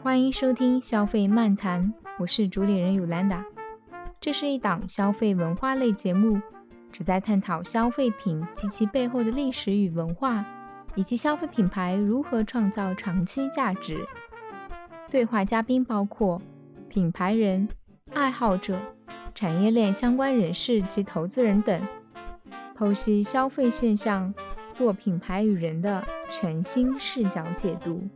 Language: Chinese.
欢迎收听《消费漫谈》，我是主理人 Ulanda。这是一档消费文化类节目，旨在探讨消费品及其背后的历史与文化，以及消费品牌如何创造长期价值。对话嘉宾包括品牌人、爱好者、产业链相关人士及投资人等，剖析消费现象，做品牌与人的全新视角解读。